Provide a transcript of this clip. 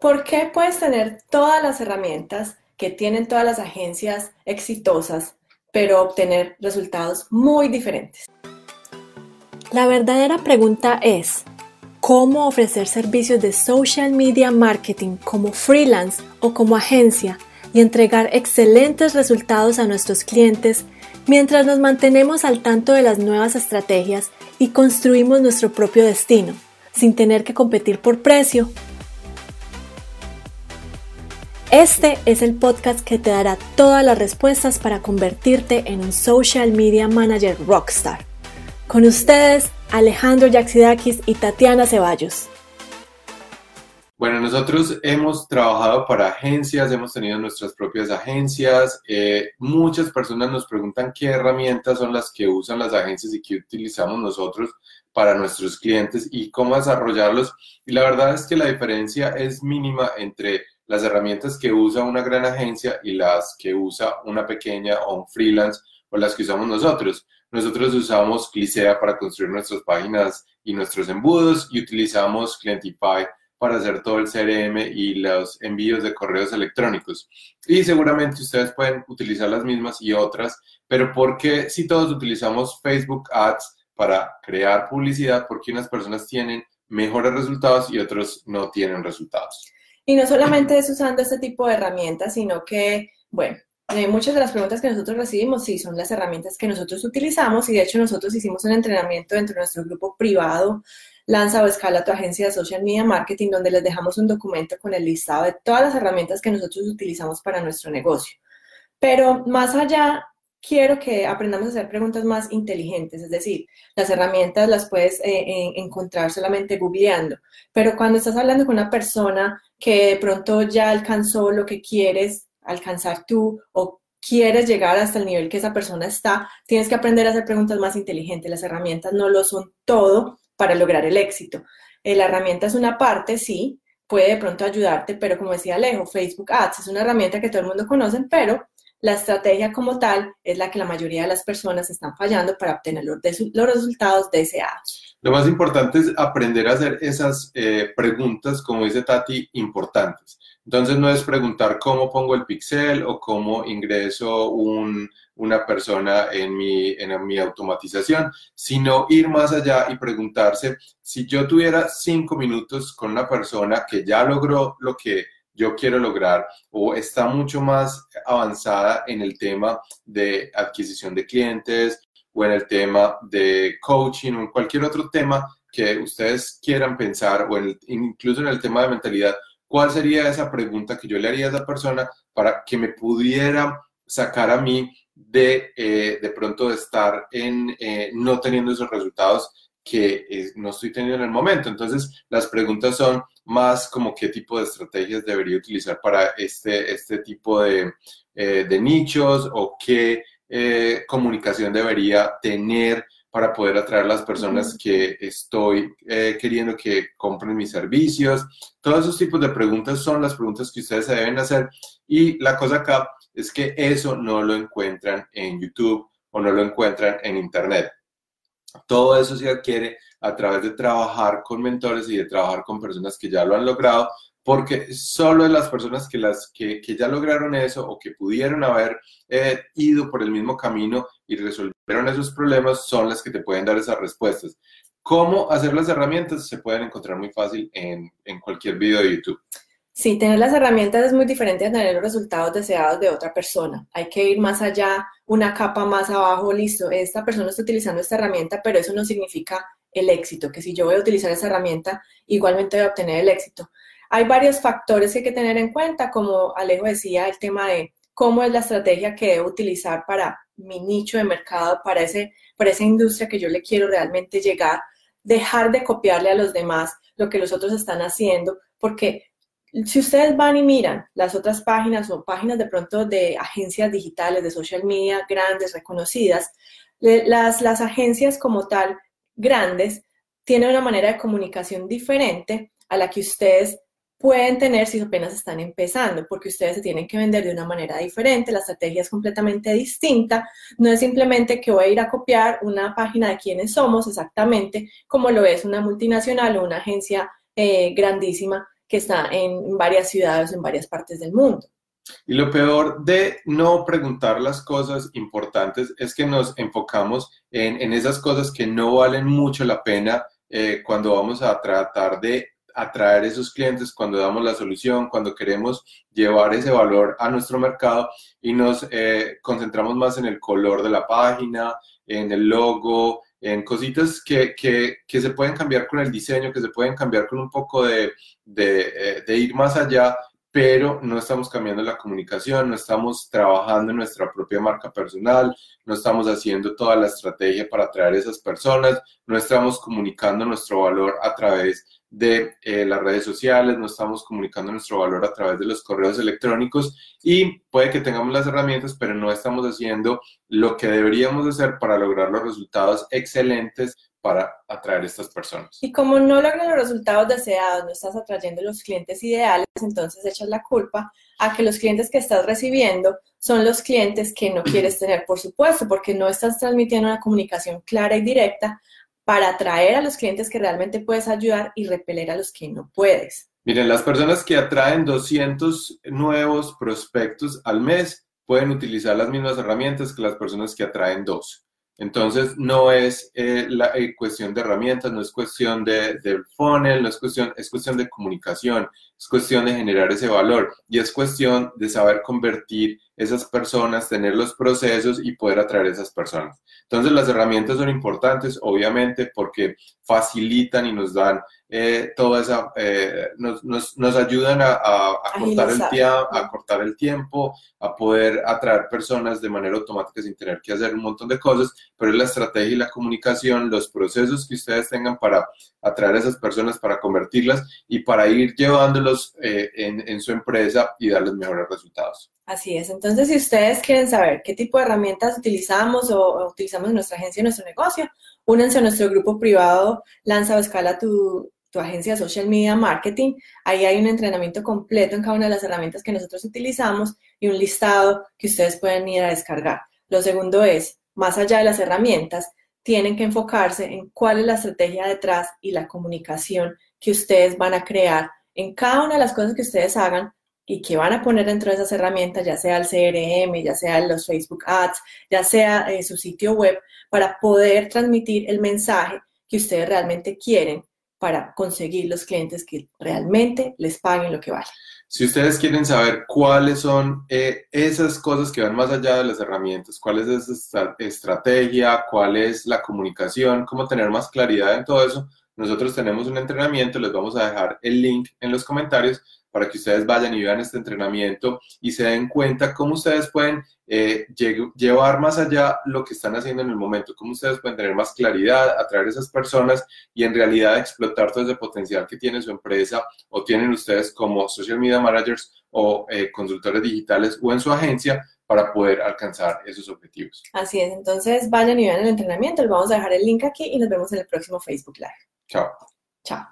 ¿Por qué puedes tener todas las herramientas que tienen todas las agencias exitosas, pero obtener resultados muy diferentes? La verdadera pregunta es, ¿cómo ofrecer servicios de social media marketing como freelance o como agencia y entregar excelentes resultados a nuestros clientes mientras nos mantenemos al tanto de las nuevas estrategias y construimos nuestro propio destino, sin tener que competir por precio este es el podcast que te dará todas las respuestas para convertirte en un social media manager rockstar. Con ustedes, Alejandro Yaxidakis y Tatiana Ceballos. Bueno, nosotros hemos trabajado para agencias, hemos tenido nuestras propias agencias. Eh, muchas personas nos preguntan qué herramientas son las que usan las agencias y qué utilizamos nosotros para nuestros clientes y cómo desarrollarlos. Y la verdad es que la diferencia es mínima entre las herramientas que usa una gran agencia y las que usa una pequeña o un freelance o las que usamos nosotros. Nosotros usamos Clicea para construir nuestras páginas y nuestros embudos y utilizamos Clientify para hacer todo el CRM y los envíos de correos electrónicos. Y seguramente ustedes pueden utilizar las mismas y otras, pero ¿por qué si todos utilizamos Facebook Ads para crear publicidad? Porque unas personas tienen mejores resultados y otros no tienen resultados. Y no solamente es usando este tipo de herramientas, sino que, bueno, muchas de las preguntas que nosotros recibimos sí son las herramientas que nosotros utilizamos y de hecho nosotros hicimos un entrenamiento dentro de nuestro grupo privado Lanza o Escala tu agencia de social media marketing donde les dejamos un documento con el listado de todas las herramientas que nosotros utilizamos para nuestro negocio. Pero más allá quiero que aprendamos a hacer preguntas más inteligentes, es decir, las herramientas las puedes eh, encontrar solamente googleando, pero cuando estás hablando con una persona que de pronto ya alcanzó lo que quieres alcanzar tú o quieres llegar hasta el nivel que esa persona está, tienes que aprender a hacer preguntas más inteligentes. Las herramientas no lo son todo para lograr el éxito. Eh, la herramienta es una parte, sí, puede de pronto ayudarte, pero como decía Alejo, Facebook Ads es una herramienta que todo el mundo conoce, pero la estrategia como tal es la que la mayoría de las personas están fallando para obtener los, resultados deseados. Lo más importante es aprender a hacer esas eh, preguntas, como dice Tati, importantes. Entonces no es preguntar cómo pongo el pixel o cómo ingreso una persona en mi, en mi automatización, sino ir más allá y preguntarse si yo tuviera cinco minutos con una persona que ya logró lo que yo quiero lograr o está mucho más avanzada en el tema de adquisición de clientes o en el tema de coaching o en cualquier otro tema que ustedes quieran pensar o incluso en el tema de mentalidad, ¿cuál sería esa pregunta que yo le haría a esa persona para que me pudiera sacar a mí de eh, de pronto de estar en eh, no teniendo esos resultados que eh, no estoy teniendo en el momento? Entonces, las preguntas son, más como qué tipo de estrategias debería utilizar para este, este tipo de, eh, de nichos o qué eh, comunicación debería tener para poder atraer a las personas que estoy queriendo que compren mis servicios. Todos esos tipos de preguntas son las preguntas que ustedes se deben hacer y la cosa acá es que eso no lo encuentran en YouTube o no lo encuentran en Internet. Todo eso se adquiere a través de trabajar con mentores y de trabajar con personas que ya lo han logrado, porque solo las personas que, las, que, que ya lograron eso o que pudieron haber eh, ido por el mismo camino y resolvieron esos problemas son las que te pueden dar esas respuestas. ¿Cómo hacer las herramientas? Se pueden encontrar muy fácil en, en cualquier video de YouTube. Sí, tener las herramientas es muy diferente a tener los resultados deseados de otra persona. Hay que ir más allá, una capa más abajo, listo, esta persona está utilizando esta herramienta, pero eso no significa el éxito, que si yo voy a utilizar esa herramienta, igualmente voy a obtener el éxito. Hay varios factores que hay que tener en cuenta, como Alejo decía, el tema de cómo es la estrategia que debo utilizar para mi nicho de mercado, para, ese, para esa industria que yo le quiero realmente llegar, dejar de copiarle a los demás lo que los otros están haciendo, porque si ustedes van y miran las otras páginas o páginas de pronto de agencias digitales, de social media grandes, reconocidas, las, las agencias como tal grandes tienen una manera de comunicación diferente a la que ustedes pueden tener si apenas están empezando, porque ustedes se tienen que vender de una manera diferente, la estrategia es completamente distinta, no es simplemente que voy a ir a copiar una página de quiénes somos exactamente como lo es una multinacional o una agencia eh, grandísima que está en varias ciudades, en varias partes del mundo. Y lo peor de no preguntar las cosas importantes es que nos enfocamos en, esas cosas que no valen mucho la pena eh, cuando vamos a tratar de atraer esos clientes, cuando damos la solución, cuando queremos llevar ese valor a nuestro mercado y nos eh, concentramos más en el color de la página, en el logo, en cositas que, que, que, se pueden cambiar con el diseño, que se pueden cambiar con un poco de, eh, de ir más allá pero no estamos cambiando la comunicación, no estamos trabajando en nuestra propia marca personal, no estamos haciendo toda la estrategia para atraer a esas personas, no estamos comunicando nuestro valor a través de eh, las redes sociales, no estamos comunicando nuestro valor a través de los correos electrónicos y puede que tengamos las herramientas, pero no estamos haciendo lo que deberíamos hacer para lograr los resultados excelentes para atraer a estas personas. Y como no logran los resultados deseados, no estás atrayendo los clientes ideales, entonces echas la culpa a que los clientes que estás recibiendo son los clientes que no quieres tener, por supuesto, porque no estás transmitiendo una comunicación clara y directa para atraer a los clientes que realmente puedes ayudar y repeler a los que no puedes. Miren, las personas que atraen 200 nuevos prospectos al mes pueden utilizar las mismas herramientas que las personas que atraen dos. Entonces, no es eh, la eh, cuestión de herramientas, no es cuestión de, funnel, no es cuestión, es cuestión de comunicación, es cuestión de generar ese valor. Y es cuestión de saber convertir esas personas, tener los procesos y poder atraer a esas personas. Entonces, las herramientas son importantes, obviamente, porque facilitan y nos dan eh, toda esa, eh, nos, nos, nos, ayudan a, a, cortar el a cortar el tiempo, a poder atraer personas de manera automática sin tener que hacer un montón de cosas, pero es la estrategia y la comunicación, los procesos que ustedes tengan para atraer a esas personas, para convertirlas y para ir llevándolos eh, en, en su empresa y darles mejores resultados. Así es. Entonces, si ustedes quieren saber qué tipo de herramientas utilizamos o, utilizamos en nuestra agencia, en nuestro negocio, únanse a nuestro grupo privado Lanza o Escala tu, tu agencia Social Media Marketing. Ahí hay un entrenamiento completo en cada una de las herramientas que nosotros utilizamos y un listado que ustedes pueden ir a descargar. Lo segundo es, más allá de las herramientas, tienen que enfocarse en cuál es la estrategia detrás y la comunicación que ustedes van a crear en cada una de las cosas que ustedes hagan y que van a poner dentro de esas herramientas, ya sea el CRM, ya sea los Facebook Ads, ya sea eh, su sitio web, para poder transmitir el mensaje que ustedes realmente quieren para conseguir los clientes que realmente les paguen lo que vale. Si ustedes quieren saber cuáles son eh, esas cosas que van más allá de las herramientas, cuál es esa estrategia, cuál es la comunicación, cómo tener más claridad en todo eso, nosotros tenemos un entrenamiento, les vamos a dejar el link en los comentarios para que ustedes vayan y vean este entrenamiento y se den cuenta cómo ustedes pueden eh, llevar más allá lo que están haciendo en el momento, cómo ustedes pueden tener más claridad, atraer a esas personas y en realidad explotar todo ese potencial que tiene su empresa o tienen ustedes como social media managers o eh, consultores digitales o en su agencia para poder alcanzar esos objetivos. Así es, entonces vayan y vean el entrenamiento, les vamos a dejar el link aquí y nos vemos en el próximo Facebook Live. Tchau. Tchau.